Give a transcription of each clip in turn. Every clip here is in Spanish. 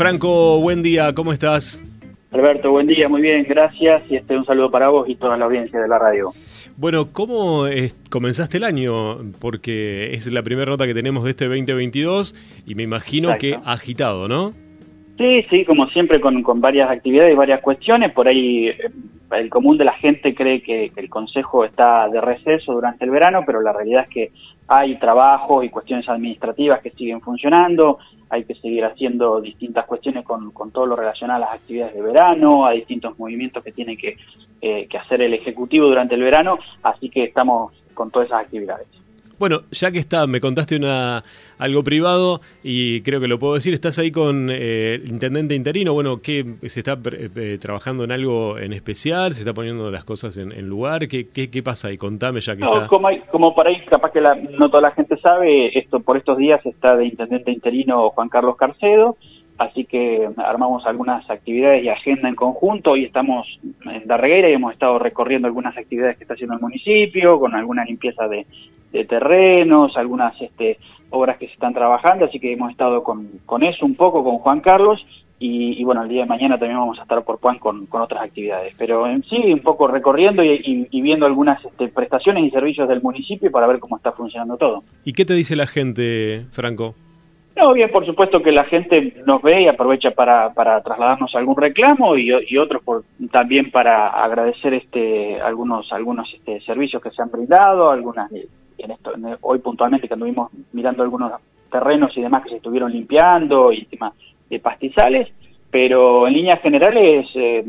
Franco, buen día, ¿cómo estás? Alberto, buen día, muy bien, gracias. Y este un saludo para vos y toda la audiencia de la radio. Bueno, ¿cómo comenzaste el año? Porque es la primera nota que tenemos de este 2022 y me imagino que agitado, ¿no? Sí, sí, como siempre con, con varias actividades y varias cuestiones. Por ahí eh, el común de la gente cree que, el Consejo está de receso durante el verano, pero la realidad es que hay trabajos y cuestiones administrativas que siguen funcionando, hay que seguir haciendo distintas cuestiones con, todo lo relacionado a las actividades de verano, a distintos movimientos que tiene que, eh, que hacer el Ejecutivo durante el verano, así que estamos con todas esas actividades. Bueno, ya que está, me contaste una algo privado y creo que lo puedo decir, estás ahí con eh, el intendente interino, bueno, ¿qué se está eh, trabajando en algo en especial? ¿Se está poniendo las cosas en, lugar? ¿Qué, ¿Qué, pasa ahí? Contame ya que está. Como, como por ahí, capaz que no toda la gente sabe, esto por estos días está de intendente interino Juan Carlos Carcedo, así que armamos algunas actividades y agenda en conjunto. Hoy estamos en Darreguera y hemos estado recorriendo algunas actividades que está haciendo el municipio, con alguna limpieza de, terrenos, algunas este, obras que se están trabajando, así que hemos estado con, eso un poco, con Juan Carlos, y, bueno, el día de mañana también vamos a estar por Juan con, otras actividades. Pero en sí, un poco recorriendo y, viendo algunas este, prestaciones y servicios del municipio para ver cómo está funcionando todo. ¿Y qué te dice la gente, Franco? No, bien, por supuesto que la gente nos ve y aprovecha para, para trasladarnos algún reclamo y, y otros por, también para agradecer este algunos algunos este, servicios que se han brindado, algunas en esto hoy puntualmente que anduvimos mirando algunos terrenos y demás que se estuvieron limpiando y temas de pastizales pero en líneas generales eh,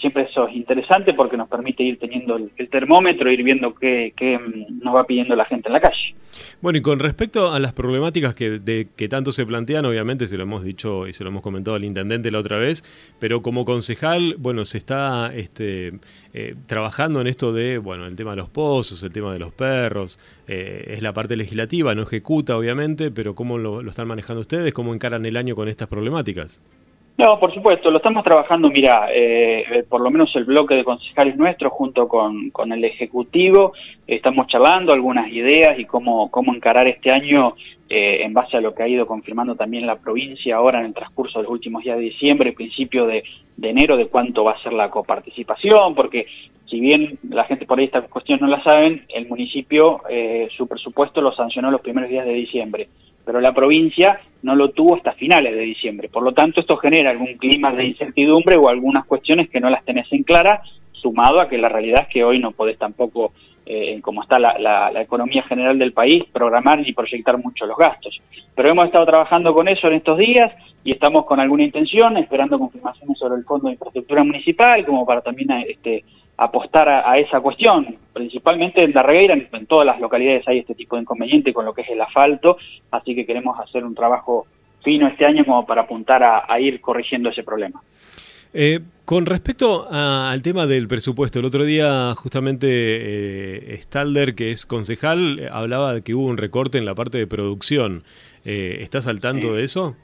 siempre eso es interesante porque nos permite ir teniendo el, termómetro, ir viendo qué, mm, nos va pidiendo la gente en la calle. Bueno, y con respecto a las problemáticas que, que tanto se plantean, obviamente se lo hemos dicho y se lo hemos comentado al intendente la otra vez, pero como concejal, bueno, se está este, eh, trabajando en esto de, bueno, el tema de los pozos, el tema de los perros, eh, es la parte legislativa, no ejecuta obviamente, pero ¿cómo lo están manejando ustedes? ¿Cómo encaran el año con estas problemáticas? No, por supuesto, lo estamos trabajando, mira, eh, eh, por lo menos el bloque de concejales nuestro junto con, con, el Ejecutivo, estamos charlando algunas ideas y cómo, cómo encarar este año eh, en base a lo que ha ido confirmando también la provincia ahora en el transcurso de los últimos días de diciembre, principio de, de enero, de cuánto va a ser la coparticipación, porque si bien la gente por ahí esta cuestión no la saben, el municipio su presupuesto lo sancionó los primeros días de diciembre pero la provincia no lo tuvo hasta finales de diciembre. Por lo tanto, esto genera algún clima de incertidumbre o algunas cuestiones que no las tenés en clara, sumado a que la realidad es que hoy no podés tampoco, eh, como está la, la, economía general del país, programar ni proyectar mucho los gastos. Pero hemos estado trabajando con eso en estos días y estamos con alguna intención, esperando confirmaciones sobre el Fondo de Infraestructura Municipal, como para también este, apostar a, esa cuestión, principalmente en la en, en todas las localidades hay este tipo de inconveniente con lo que es el asfalto, así que queremos hacer un trabajo fino este año como para apuntar a, ir corrigiendo ese problema. Eh, con respecto al tema del presupuesto, el otro día justamente eh, Stalder, que es concejal, hablaba de que hubo un recorte en la parte de producción. Eh, ¿Estás al tanto de eso?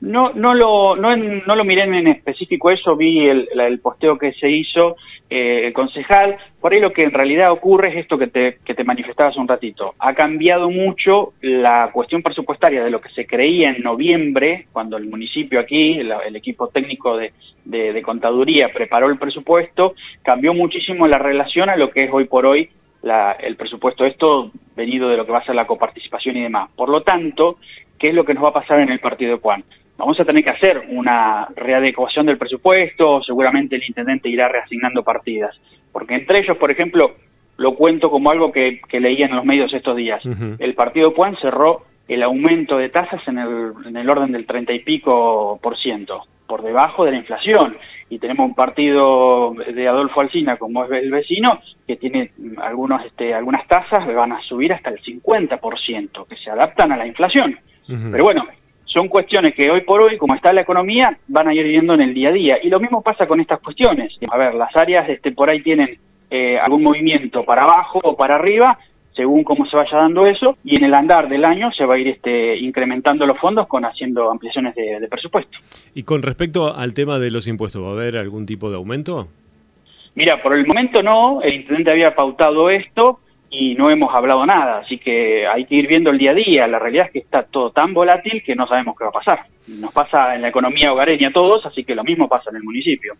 No, no lo, no, no lo miré en específico eso, vi el, el posteo que se hizo eh, el concejal. Por ahí lo que en realidad ocurre es esto que te, que te manifestabas un ratito. Ha cambiado mucho la cuestión presupuestaria de lo que se creía en noviembre, cuando el municipio aquí, el, equipo técnico de, de, contaduría preparó el presupuesto, cambió muchísimo la relación a lo que es hoy por hoy la, el presupuesto. Esto venido de lo que va a ser la coparticipación y demás. Por lo tanto, ¿qué es lo que nos va a pasar en el partido de Juan? Vamos a tener que hacer una readecuación del presupuesto, seguramente el intendente irá reasignando partidas, porque entre ellos, por ejemplo, lo cuento como algo que, leía en los medios estos días, el partido Puan cerró el aumento de tasas en el, en el orden del treinta y pico por ciento, por debajo de la inflación, y tenemos un partido de Adolfo Alsina como es el vecino que tiene algunos este, algunas tasas van a subir hasta el 50% que se adaptan a la inflación. Pero bueno, son cuestiones que hoy por hoy, como está la economía, van a ir viendo en el día a día. Y lo mismo pasa con estas cuestiones. A ver, las áreas este, por ahí tienen eh, algún movimiento para abajo o para arriba, según cómo se vaya dando eso, y en el andar del año se va a ir este, incrementando los fondos con haciendo ampliaciones de, de presupuesto. Y con respecto al tema de los impuestos, ¿va a haber algún tipo de aumento? Mira, por el momento no, el intendente había pautado esto, y no hemos hablado nada, así que hay que ir viendo el día a día. La realidad es que está todo tan volátil que no sabemos qué va a pasar. nos pasa en la economía hogareña a todos, así que lo mismo pasa en el municipio.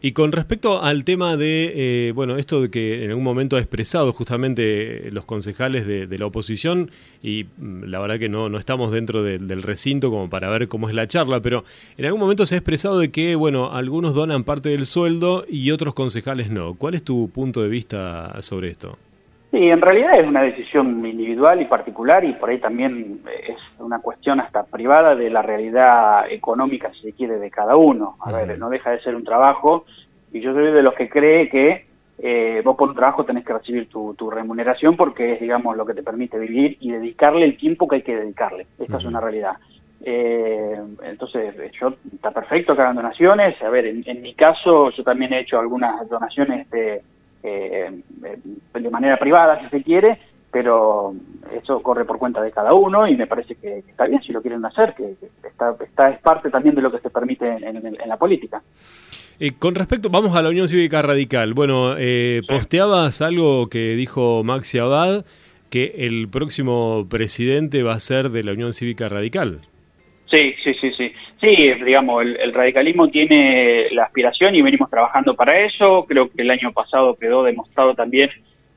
Y con respecto al tema de, eh, bueno, esto de que en algún momento ha expresado justamente los concejales de, la oposición, y mm, la verdad que no, no estamos dentro del recinto como para ver cómo es la charla, pero en algún momento se ha expresado de que, bueno, algunos donan parte del sueldo y otros concejales no. ¿Cuál es tu punto de vista sobre esto? Sí, en realidad es una decisión individual y particular y por ahí también es una cuestión hasta privada de la realidad económica, si se quiere, de cada uno. A ver, no deja de ser un trabajo y yo soy de los que cree que eh, vos por un trabajo tenés que recibir tu, remuneración porque es, digamos, lo que te permite vivir y dedicarle el tiempo que hay que dedicarle. Esta es una realidad. Eh, entonces, yo está perfecto que hagan donaciones. A ver, en, en mi caso, yo también he hecho algunas donaciones de eh, de manera privada si se quiere, pero eso corre por cuenta de cada uno y me parece que está bien si lo quieren hacer, que, está, está, es parte también de lo que se permite en, la política. Eh, con respecto, vamos a la Unión Cívica Radical. Bueno, eh, posteabas algo que dijo Maxi Abad, que el próximo presidente va a ser de la Unión Cívica Radical. Sí, sí, sí, sí. Sí, digamos, el, radicalismo tiene la aspiración y venimos trabajando para eso. Creo que el año pasado quedó demostrado también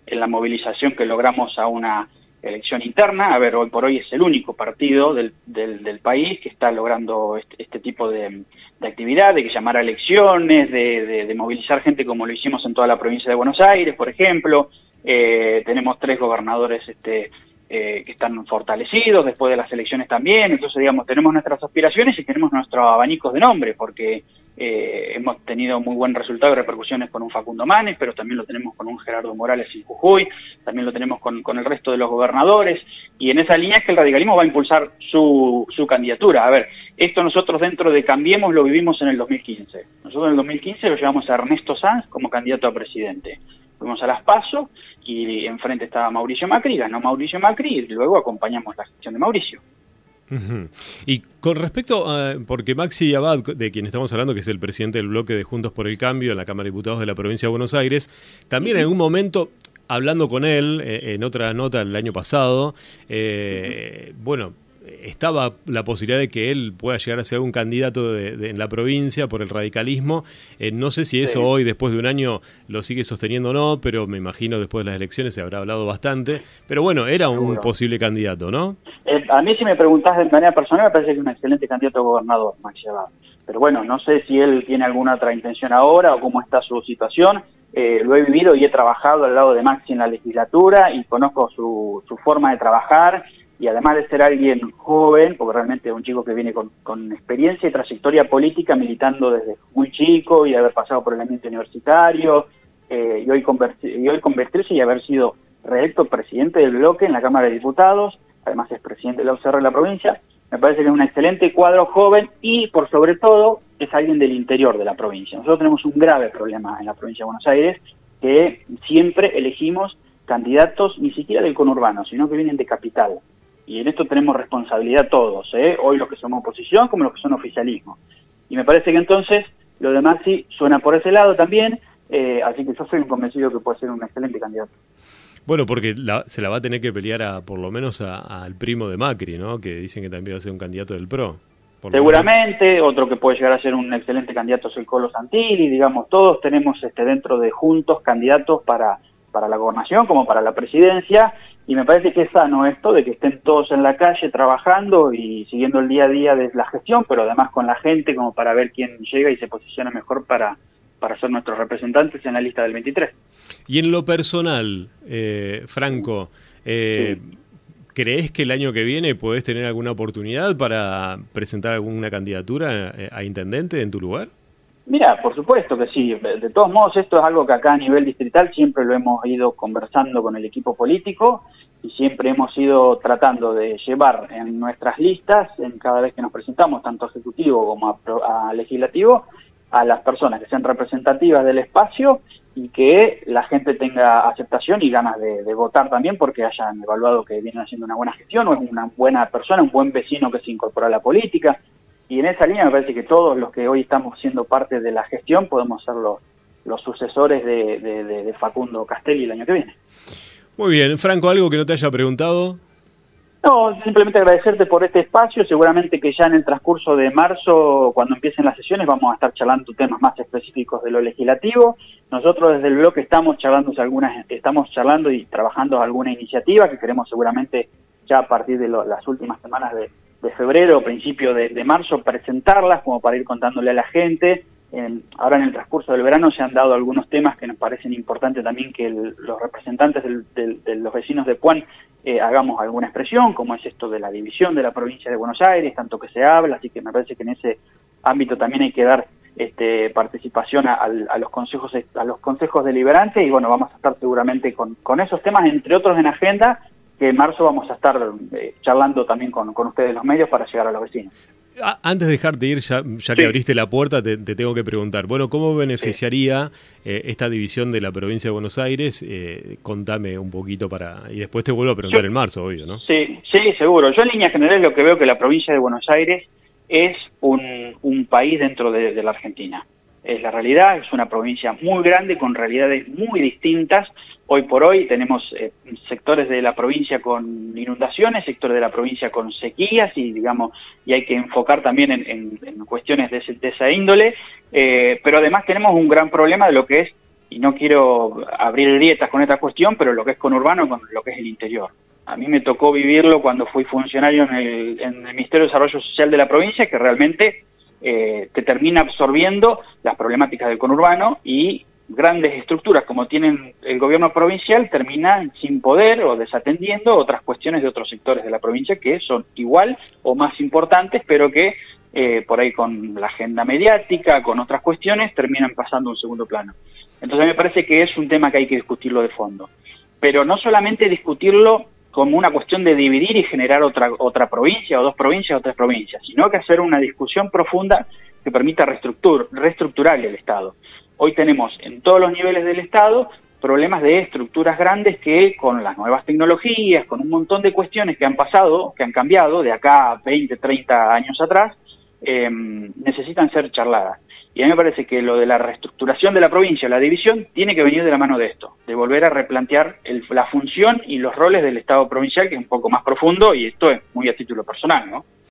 en la movilización que logramos a una elección interna. A ver, hoy por hoy es el único partido del, del, país que está logrando este, este tipo de, de, actividad, de que llamar a elecciones, de, de, movilizar gente como lo hicimos en toda la provincia de Buenos Aires, por ejemplo. Eh, tenemos tres gobernadores este, eh, que están fortalecidos después de las elecciones también, entonces digamos, tenemos nuestras aspiraciones y tenemos nuestros abanicos de nombre, porque eh, hemos tenido muy buen resultado y repercusiones con un Facundo Manes, pero también lo tenemos con un Gerardo Morales en Jujuy, también lo tenemos con, con el resto de los gobernadores, y en esa línea es que el radicalismo va a impulsar su, su candidatura. A ver, esto nosotros dentro de Cambiemos lo vivimos en el 2015. Nosotros en el 2015 lo llevamos a Ernesto Sanz como candidato a presidente. Fuimos a las PASO y enfrente estaba Mauricio Macri, ganó Mauricio Macri y luego acompañamos la gestión de Mauricio. Y con respecto a, porque Maxi Abad, de quien estamos hablando, que es el presidente del bloque de Juntos por el Cambio en la Cámara de Diputados de la provincia de Buenos Aires, también en algún momento, hablando con él eh, en otra nota el año pasado, eh, bueno, estaba la posibilidad de que él pueda llegar a ser un candidato de, en la provincia por el radicalismo. Eh, no sé si eso hoy, después de un año, lo sigue sosteniendo o no, pero me imagino después de las elecciones se habrá hablado bastante. Pero bueno, era un posible candidato, ¿no? Eh, a mí si me preguntás de manera personal, me parece que es un excelente candidato a gobernador, Maxi Pero bueno, no sé si él tiene alguna otra intención ahora o cómo está su situación. Eh, lo he vivido y he trabajado al lado de Maxi en la legislatura y conozco su, su forma de trabajar y además de ser alguien joven, porque realmente es un chico que viene con, experiencia y trayectoria política, militando desde muy chico y haber pasado por el ambiente universitario, eh, y, hoy y hoy convertirse y haber sido reelecto presidente del bloque en la Cámara de Diputados, además es presidente de la UCR de la provincia, me parece que es un excelente cuadro joven y por sobre todo es alguien del interior de la provincia. Nosotros tenemos un grave problema en la provincia de Buenos Aires, que siempre elegimos candidatos ni siquiera del conurbano, sino que vienen de capital y en esto tenemos responsabilidad todos, ¿eh? hoy los que somos oposición como los que son oficialismo. Y me parece que entonces lo de Maxi suena por ese lado también, eh, así que yo soy un convencido que puede ser un excelente candidato. Bueno, porque se la va a tener que pelear a, por lo menos al primo de Macri, ¿no? Que dicen que también va a ser un candidato del PRO. Seguramente, otro que puede llegar a ser un excelente candidato es el Colo Santilli, digamos, todos tenemos este dentro de juntos candidatos para, para la gobernación como para la presidencia, y me parece que es sano esto de que estén todos en la calle trabajando y siguiendo el día a día de la gestión, pero además con la gente como para ver quién llega y se posiciona mejor para, para ser nuestros representantes en la lista del 23. Y en lo personal, eh, Franco, eh, ¿crees que el año que viene puedes tener alguna oportunidad para presentar alguna candidatura eh, a intendente en tu lugar? Mira, por supuesto que sí. De todos modos, esto es algo que acá a nivel distrital siempre lo hemos ido conversando con el equipo político y siempre hemos ido tratando de llevar en nuestras listas, en cada vez que nos presentamos, tanto a ejecutivo como a, legislativo, a las personas que sean representativas del espacio y que la gente tenga aceptación y ganas de, de, votar también porque hayan evaluado que vienen haciendo una buena gestión o es una buena persona, un buen vecino que se incorpora a la política. Y en esa línea me parece que todos los que hoy estamos siendo parte de la gestión podemos ser los, los sucesores de, Facundo Castelli el año que viene. Muy bien, Franco, ¿algo que no te haya preguntado? No, simplemente agradecerte por este espacio. Seguramente que ya en el transcurso de marzo, cuando empiecen las sesiones, vamos a estar charlando temas más específicos de lo legislativo. Nosotros desde el bloque estamos charlando algunas, estamos charlando y trabajando alguna iniciativa que queremos seguramente ya a partir de las últimas semanas de, febrero o principio de, marzo presentarlas como para ir contándole a la gente. ahora en el transcurso del verano se han dado algunos temas que nos parecen importantes también que los representantes de los vecinos de Puan eh, hagamos alguna expresión, como es esto de la división de la provincia de Buenos Aires, tanto que se habla, así que me parece que en ese ámbito también hay que dar este, participación a, los consejos a los consejos deliberantes y bueno, vamos a estar seguramente con, con esos temas, entre otros en agenda, que en marzo vamos a estar eh, charlando también con, con ustedes los medios para llegar a los vecinos. Antes de dejarte ir, ya, que abriste la puerta, te, tengo que preguntar, bueno, ¿cómo beneficiaría eh, esta división de la provincia de Buenos Aires? Eh, contame un poquito para... Y después te vuelvo a preguntar en marzo, obvio, ¿no? Sí, sí, seguro. Yo en líneas generales lo que veo que la provincia de Buenos Aires es un, país dentro de la Argentina. Es la realidad, es una provincia muy grande con realidades muy distintas Hoy por hoy tenemos eh, sectores de la provincia con inundaciones, sectores de la provincia con sequías y digamos y hay que enfocar también en, cuestiones de, esa índole, eh, pero además tenemos un gran problema de lo que es y no quiero abrir grietas con esta cuestión, pero lo que es conurbano con lo que es el interior. A mí me tocó vivirlo cuando fui funcionario en el, Ministerio de Desarrollo Social de la provincia, que realmente eh, te termina absorbiendo las problemáticas del conurbano y grandes estructuras como tienen el gobierno provincial terminan sin poder o desatendiendo otras cuestiones de otros sectores de la provincia que son igual o más importantes, pero que eh, por ahí con la agenda mediática, con otras cuestiones, terminan pasando a un segundo plano. Entonces me parece que es un tema que hay que discutirlo de fondo. Pero no solamente discutirlo como una cuestión de dividir y generar otra, otra provincia o dos provincias o tres provincias, sino que hacer una discusión profunda que permita reestructurar el Estado. Hoy tenemos en todos los niveles del Estado problemas de estructuras grandes que con las nuevas tecnologías, con un montón de cuestiones que han pasado, que han cambiado de acá a 20, 30 años atrás, em, necesitan ser charladas. Y a mí me parece que lo de la reestructuración de la provincia, la división, tiene que venir de la mano de esto, de volver a replantear la función y los roles del Estado provincial, que es un poco más profundo, y esto es muy a título personal, ¿no?